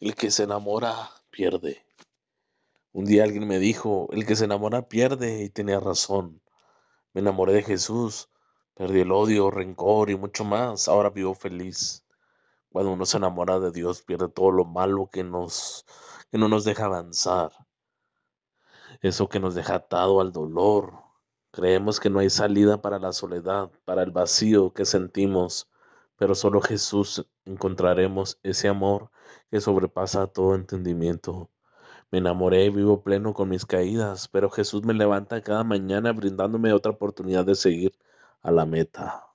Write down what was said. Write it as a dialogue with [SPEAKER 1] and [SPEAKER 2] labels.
[SPEAKER 1] El que se enamora pierde. Un día alguien me dijo, el que se enamora pierde y tenía razón. Me enamoré de Jesús, perdí el odio, rencor y mucho más. Ahora vivo feliz. Cuando uno se enamora de Dios pierde todo lo malo que nos que no nos deja avanzar. Eso que nos deja atado al dolor. Creemos que no hay salida para la soledad, para el vacío que sentimos, pero solo Jesús encontraremos ese amor que sobrepasa todo entendimiento. Me enamoré y vivo pleno con mis caídas, pero Jesús me levanta cada mañana brindándome otra oportunidad de seguir a la meta.